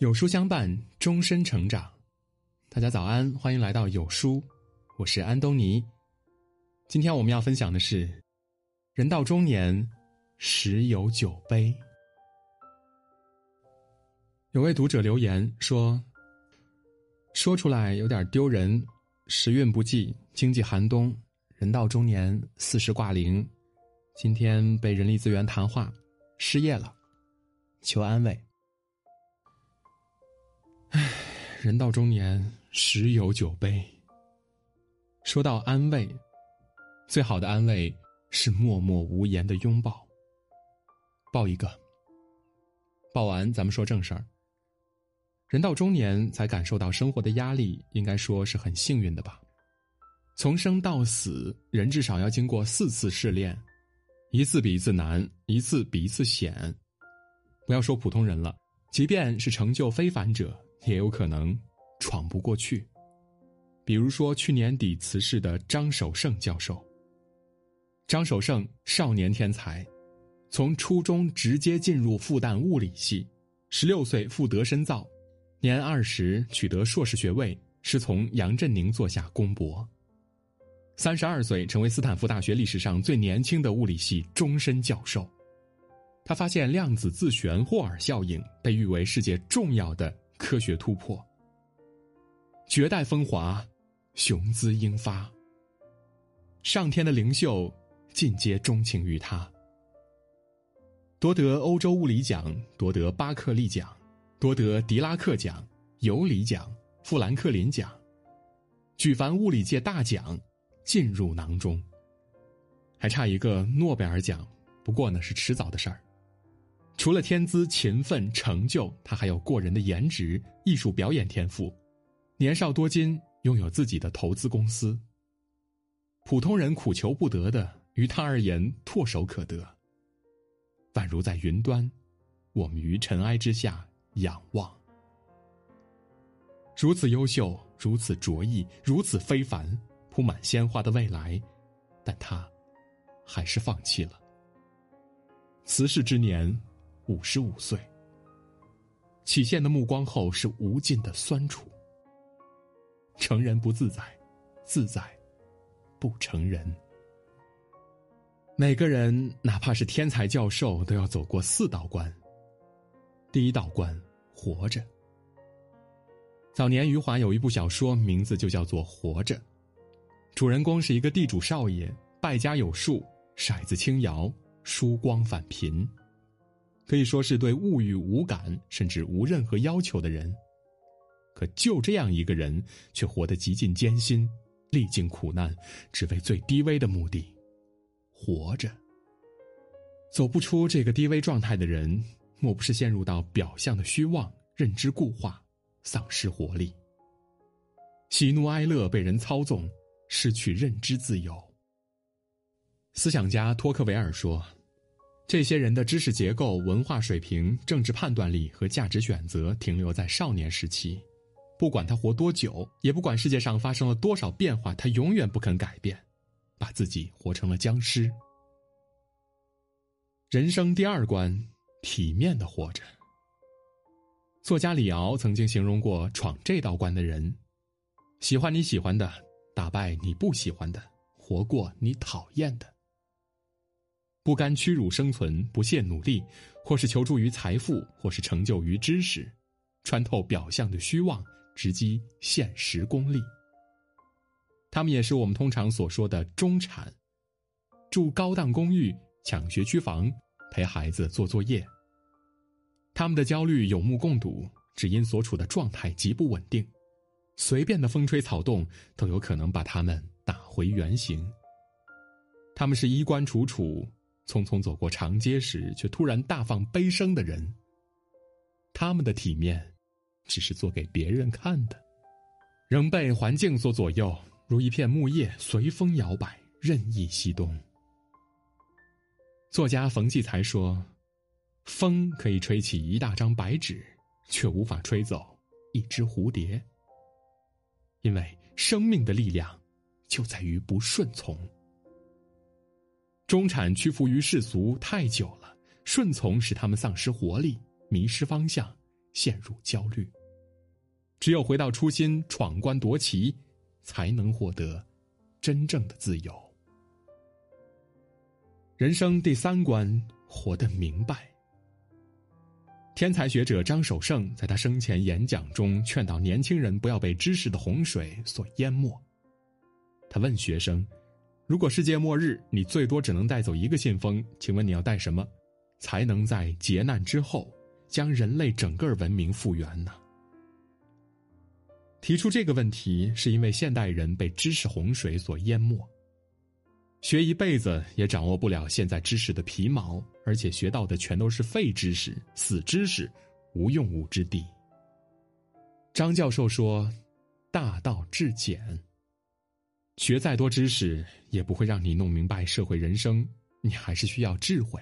有书相伴，终身成长。大家早安，欢迎来到有书，我是安东尼。今天我们要分享的是：人到中年，十有九悲。有位读者留言说：“说出来有点丢人，时运不济，经济寒冬，人到中年，四十挂零，今天被人力资源谈话，失业了，求安慰。”人到中年，十有九悲。说到安慰，最好的安慰是默默无言的拥抱。抱一个，抱完咱们说正事儿。人到中年才感受到生活的压力，应该说是很幸运的吧。从生到死，人至少要经过四次试炼，一次比一次难，一次比一次险。不要说普通人了，即便是成就非凡者。也有可能闯不过去，比如说去年底辞世的张守胜教授。张守胜少年天才，从初中直接进入复旦物理系，十六岁复得深造，年二十取得硕士学位，师从杨振宁座下公博。三十二岁成为斯坦福大学历史上最年轻的物理系终身教授。他发现量子自旋霍尔效应，被誉为世界重要的。科学突破，绝代风华，雄姿英发。上天的灵秀尽皆钟情于他。夺得欧洲物理奖，夺得巴克利奖，夺得狄拉克奖、尤里奖、富兰克林奖，举凡物理界大奖尽入囊中。还差一个诺贝尔奖，不过呢是迟早的事儿。除了天资、勤奋、成就，他还有过人的颜值、艺术表演天赋。年少多金，拥有自己的投资公司。普通人苦求不得的，于他而言唾手可得。宛如在云端，我们于尘埃之下仰望。如此优秀，如此卓异，如此非凡，铺满鲜花的未来，但他还是放弃了。辞世之年。五十五岁，起现的目光后是无尽的酸楚。成人不自在，自在不成人。每个人哪怕是天才教授，都要走过四道关。第一道关，活着。早年余华有一部小说，名字就叫做《活着》，主人公是一个地主少爷，败家有术，骰子轻摇，输光返贫。可以说是对物欲无感，甚至无任何要求的人。可就这样一个人，却活得极尽艰辛，历尽苦难，只为最低微的目的——活着。走不出这个低微状态的人，莫不是陷入到表象的虚妄、认知固化、丧失活力、喜怒哀乐被人操纵，失去认知自由。思想家托克维尔说。这些人的知识结构、文化水平、政治判断力和价值选择停留在少年时期，不管他活多久，也不管世界上发生了多少变化，他永远不肯改变，把自己活成了僵尸。人生第二关，体面的活着。作家李敖曾经形容过闯这道关的人：喜欢你喜欢的，打败你不喜欢的，活过你讨厌的。不甘屈辱生存，不懈努力，或是求助于财富，或是成就于知识，穿透表象的虚妄，直击现实功利。他们也是我们通常所说的中产，住高档公寓，抢学区房，陪孩子做作业。他们的焦虑有目共睹，只因所处的状态极不稳定，随便的风吹草动都有可能把他们打回原形。他们是衣冠楚楚。匆匆走过长街时，却突然大放悲声的人。他们的体面，只是做给别人看的，仍被环境所左右，如一片木叶随风摇摆，任意西东。作家冯骥才说：“风可以吹起一大张白纸，却无法吹走一只蝴蝶，因为生命的力量就在于不顺从。”中产屈服于世俗太久了，顺从使他们丧失活力、迷失方向，陷入焦虑。只有回到初心，闯关夺旗，才能获得真正的自由。人生第三关，活得明白。天才学者张守胜在他生前演讲中劝导年轻人不要被知识的洪水所淹没。他问学生：“如果世界末日，你最多只能带走一个信封，请问你要带什么，才能在劫难之后将人类整个文明复原呢？”提出这个问题，是因为现代人被知识洪水所淹没。学一辈子也掌握不了现在知识的皮毛，而且学到的全都是废知识、死知识，无用武之地。张教授说：“大道至简，学再多知识也不会让你弄明白社会人生，你还是需要智慧。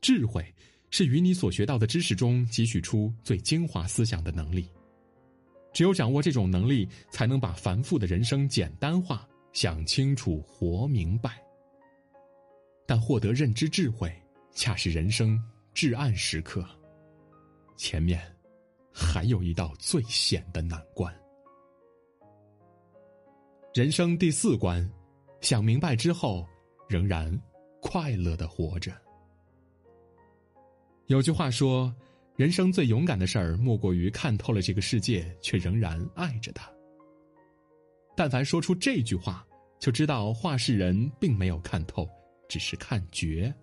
智慧是与你所学到的知识中汲取出最精华思想的能力。只有掌握这种能力，才能把繁复的人生简单化。”想清楚，活明白。但获得认知智慧，恰是人生至暗时刻。前面还有一道最险的难关。人生第四关，想明白之后，仍然快乐的活着。有句话说：“人生最勇敢的事儿，莫过于看透了这个世界，却仍然爱着它。”但凡说出这句话，就知道话事人并没有看透，只是看绝。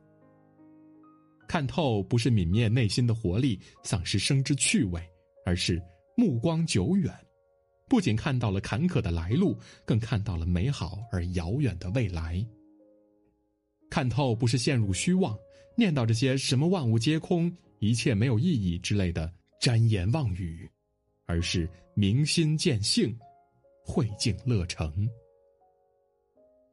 看透不是泯灭内心的活力，丧失生之趣味，而是目光久远，不仅看到了坎坷的来路，更看到了美好而遥远的未来。看透不是陷入虚妄，念叨这些什么万物皆空、一切没有意义之类的沾言妄语，而是明心见性。慧境乐成。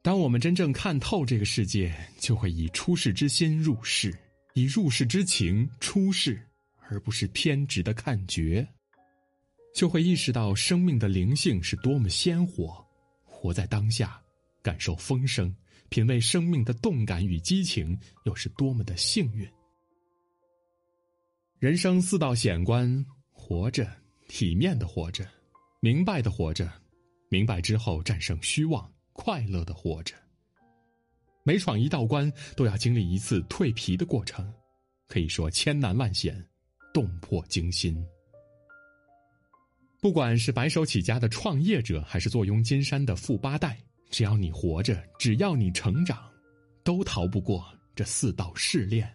当我们真正看透这个世界，就会以出世之心入世，以入世之情出世，而不是偏执的看绝。就会意识到生命的灵性是多么鲜活，活在当下，感受风声，品味生命的动感与激情，又是多么的幸运。人生四道险关，活着，体面的活着，明白的活着。明白之后，战胜虚妄，快乐的活着。每闯一道关，都要经历一次蜕皮的过程，可以说千难万险，动魄惊心。不管是白手起家的创业者，还是坐拥金山的富八代，只要你活着，只要你成长，都逃不过这四道试炼。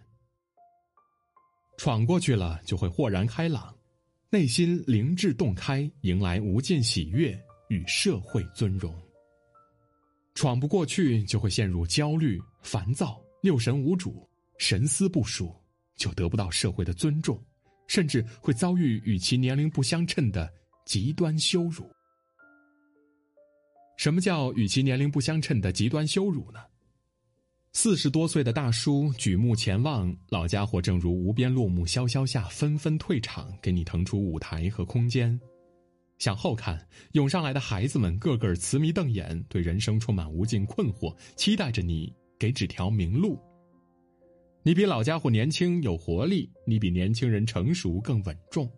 闯过去了，就会豁然开朗，内心灵智洞开，迎来无尽喜悦。与社会尊荣，闯不过去就会陷入焦虑、烦躁、六神无主、神思不属，就得不到社会的尊重，甚至会遭遇与其年龄不相称的极端羞辱。什么叫与其年龄不相称的极端羞辱呢？四十多岁的大叔举目前望，老家伙正如无边落木萧萧下纷纷退场，给你腾出舞台和空间。向后看，涌上来的孩子们个个慈眉瞪眼，对人生充满无尽困惑，期待着你给指条明路。你比老家伙年轻有活力，你比年轻人成熟更稳重。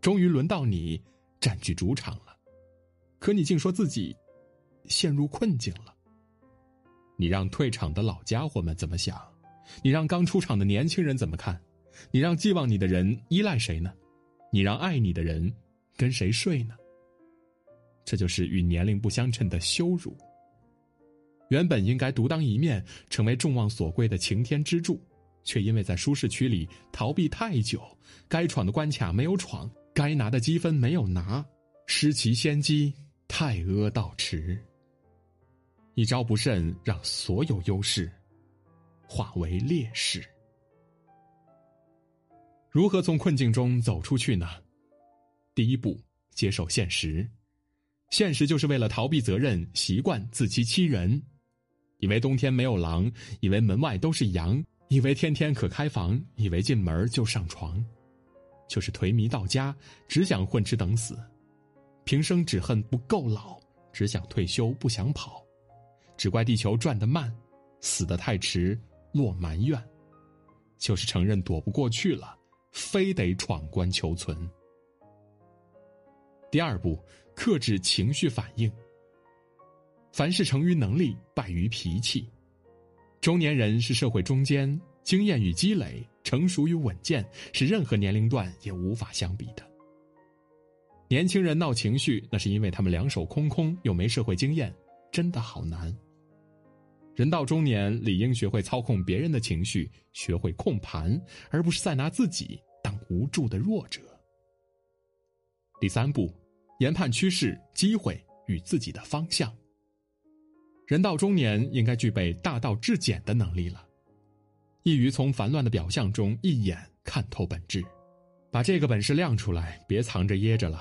终于轮到你占据主场了，可你竟说自己陷入困境了。你让退场的老家伙们怎么想？你让刚出场的年轻人怎么看？你让寄望你的人依赖谁呢？你让爱你的人？跟谁睡呢？这就是与年龄不相称的羞辱。原本应该独当一面，成为众望所归的擎天之柱，却因为在舒适区里逃避太久，该闯的关卡没有闯，该拿的积分没有拿，失其先机，太阿道迟。一招不慎，让所有优势化为劣势。如何从困境中走出去呢？第一步，接受现实。现实就是为了逃避责任，习惯自欺欺人，以为冬天没有狼，以为门外都是羊，以为天天可开房，以为进门就上床，就是颓靡到家，只想混吃等死，平生只恨不够老，只想退休不想跑，只怪地球转得慢，死得太迟，落埋怨，就是承认躲不过去了，非得闯关求存。第二步，克制情绪反应。凡事成于能力，败于脾气。中年人是社会中间，经验与积累、成熟与稳健，是任何年龄段也无法相比的。年轻人闹情绪，那是因为他们两手空空，又没社会经验，真的好难。人到中年，理应学会操控别人的情绪，学会控盘，而不是再拿自己当无助的弱者。第三步，研判趋势、机会与自己的方向。人到中年，应该具备大道至简的能力了，易于从繁乱的表象中一眼看透本质，把这个本事亮出来，别藏着掖着了。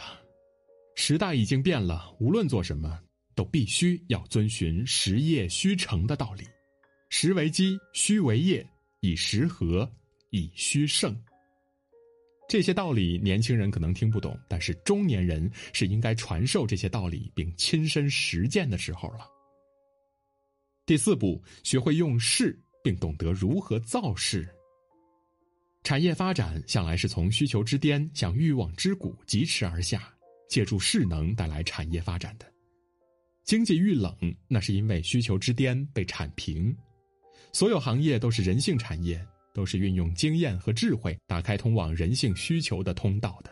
时代已经变了，无论做什么。都必须要遵循实业虚成的道理，实为基，虚为业，以实合，以虚胜。这些道理年轻人可能听不懂，但是中年人是应该传授这些道理并亲身实践的时候了。第四步，学会用事，并懂得如何造势。产业发展向来是从需求之巅向欲望之谷疾驰而下，借助势能带来产业发展的。经济遇冷，那是因为需求之巅被铲平。所有行业都是人性产业，都是运用经验和智慧打开通往人性需求的通道的。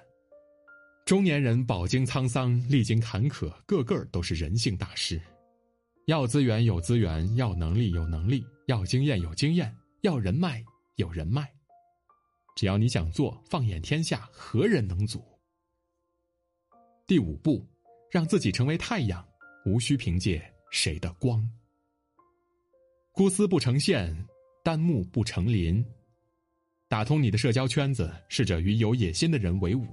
中年人饱经沧桑，历经坎坷，个个都是人性大师。要资源有资源，要能力有能力，要经验有经验，要人脉有人脉。只要你想做，放眼天下，何人能阻？第五步，让自己成为太阳。无需凭借谁的光，孤丝不成线，单木不成林。打通你的社交圈子，试着与有野心的人为伍。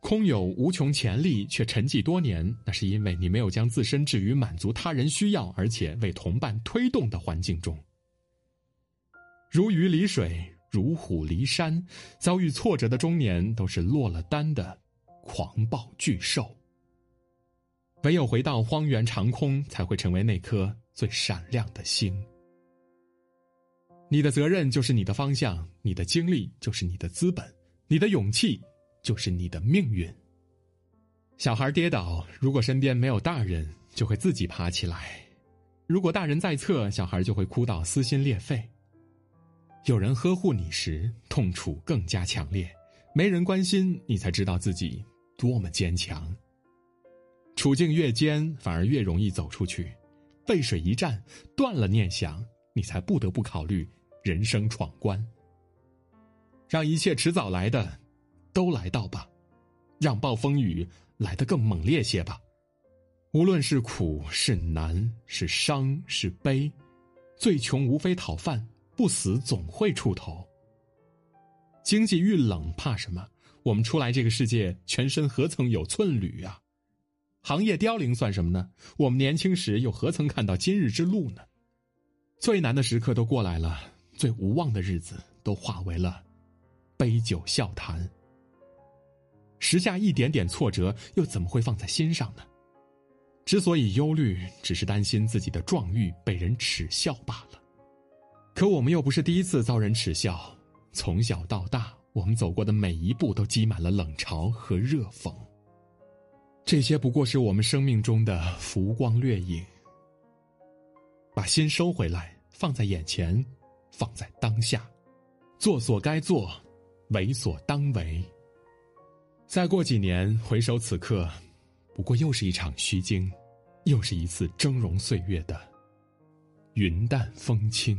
空有无穷潜力却沉寂多年，那是因为你没有将自身置于满足他人需要，而且为同伴推动的环境中。如鱼离水，如虎离山，遭遇挫折的中年都是落了单的狂暴巨兽。唯有回到荒原长空，才会成为那颗最闪亮的星。你的责任就是你的方向，你的经历就是你的资本，你的勇气就是你的命运。小孩跌倒，如果身边没有大人，就会自己爬起来；如果大人在侧，小孩就会哭到撕心裂肺。有人呵护你时，痛楚更加强烈；没人关心你，才知道自己多么坚强。处境越艰，反而越容易走出去。背水一战，断了念想，你才不得不考虑人生闯关。让一切迟早来的，都来到吧；让暴风雨来得更猛烈些吧。无论是苦是难是伤是悲，最穷无非讨饭，不死总会出头。经济遇冷，怕什么？我们出来这个世界，全身何曾有寸缕啊！行业凋零算什么呢？我们年轻时又何曾看到今日之路呢？最难的时刻都过来了，最无望的日子都化为了杯酒笑谈。时下一点点挫折，又怎么会放在心上呢？之所以忧虑，只是担心自己的壮欲被人耻笑罢了。可我们又不是第一次遭人耻笑，从小到大，我们走过的每一步都积满了冷嘲和热讽。这些不过是我们生命中的浮光掠影。把心收回来，放在眼前，放在当下，做所该做，为所当为。再过几年，回首此刻，不过又是一场虚惊，又是一次峥嵘岁月的云淡风轻。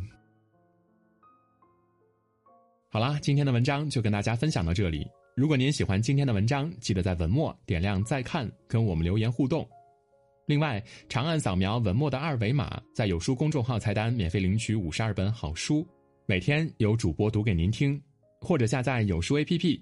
好啦，今天的文章就跟大家分享到这里。如果您喜欢今天的文章，记得在文末点亮再看，跟我们留言互动。另外，长按扫描文末的二维码，在有书公众号菜单免费领取五十二本好书，每天有主播读给您听，或者下载有书 APP，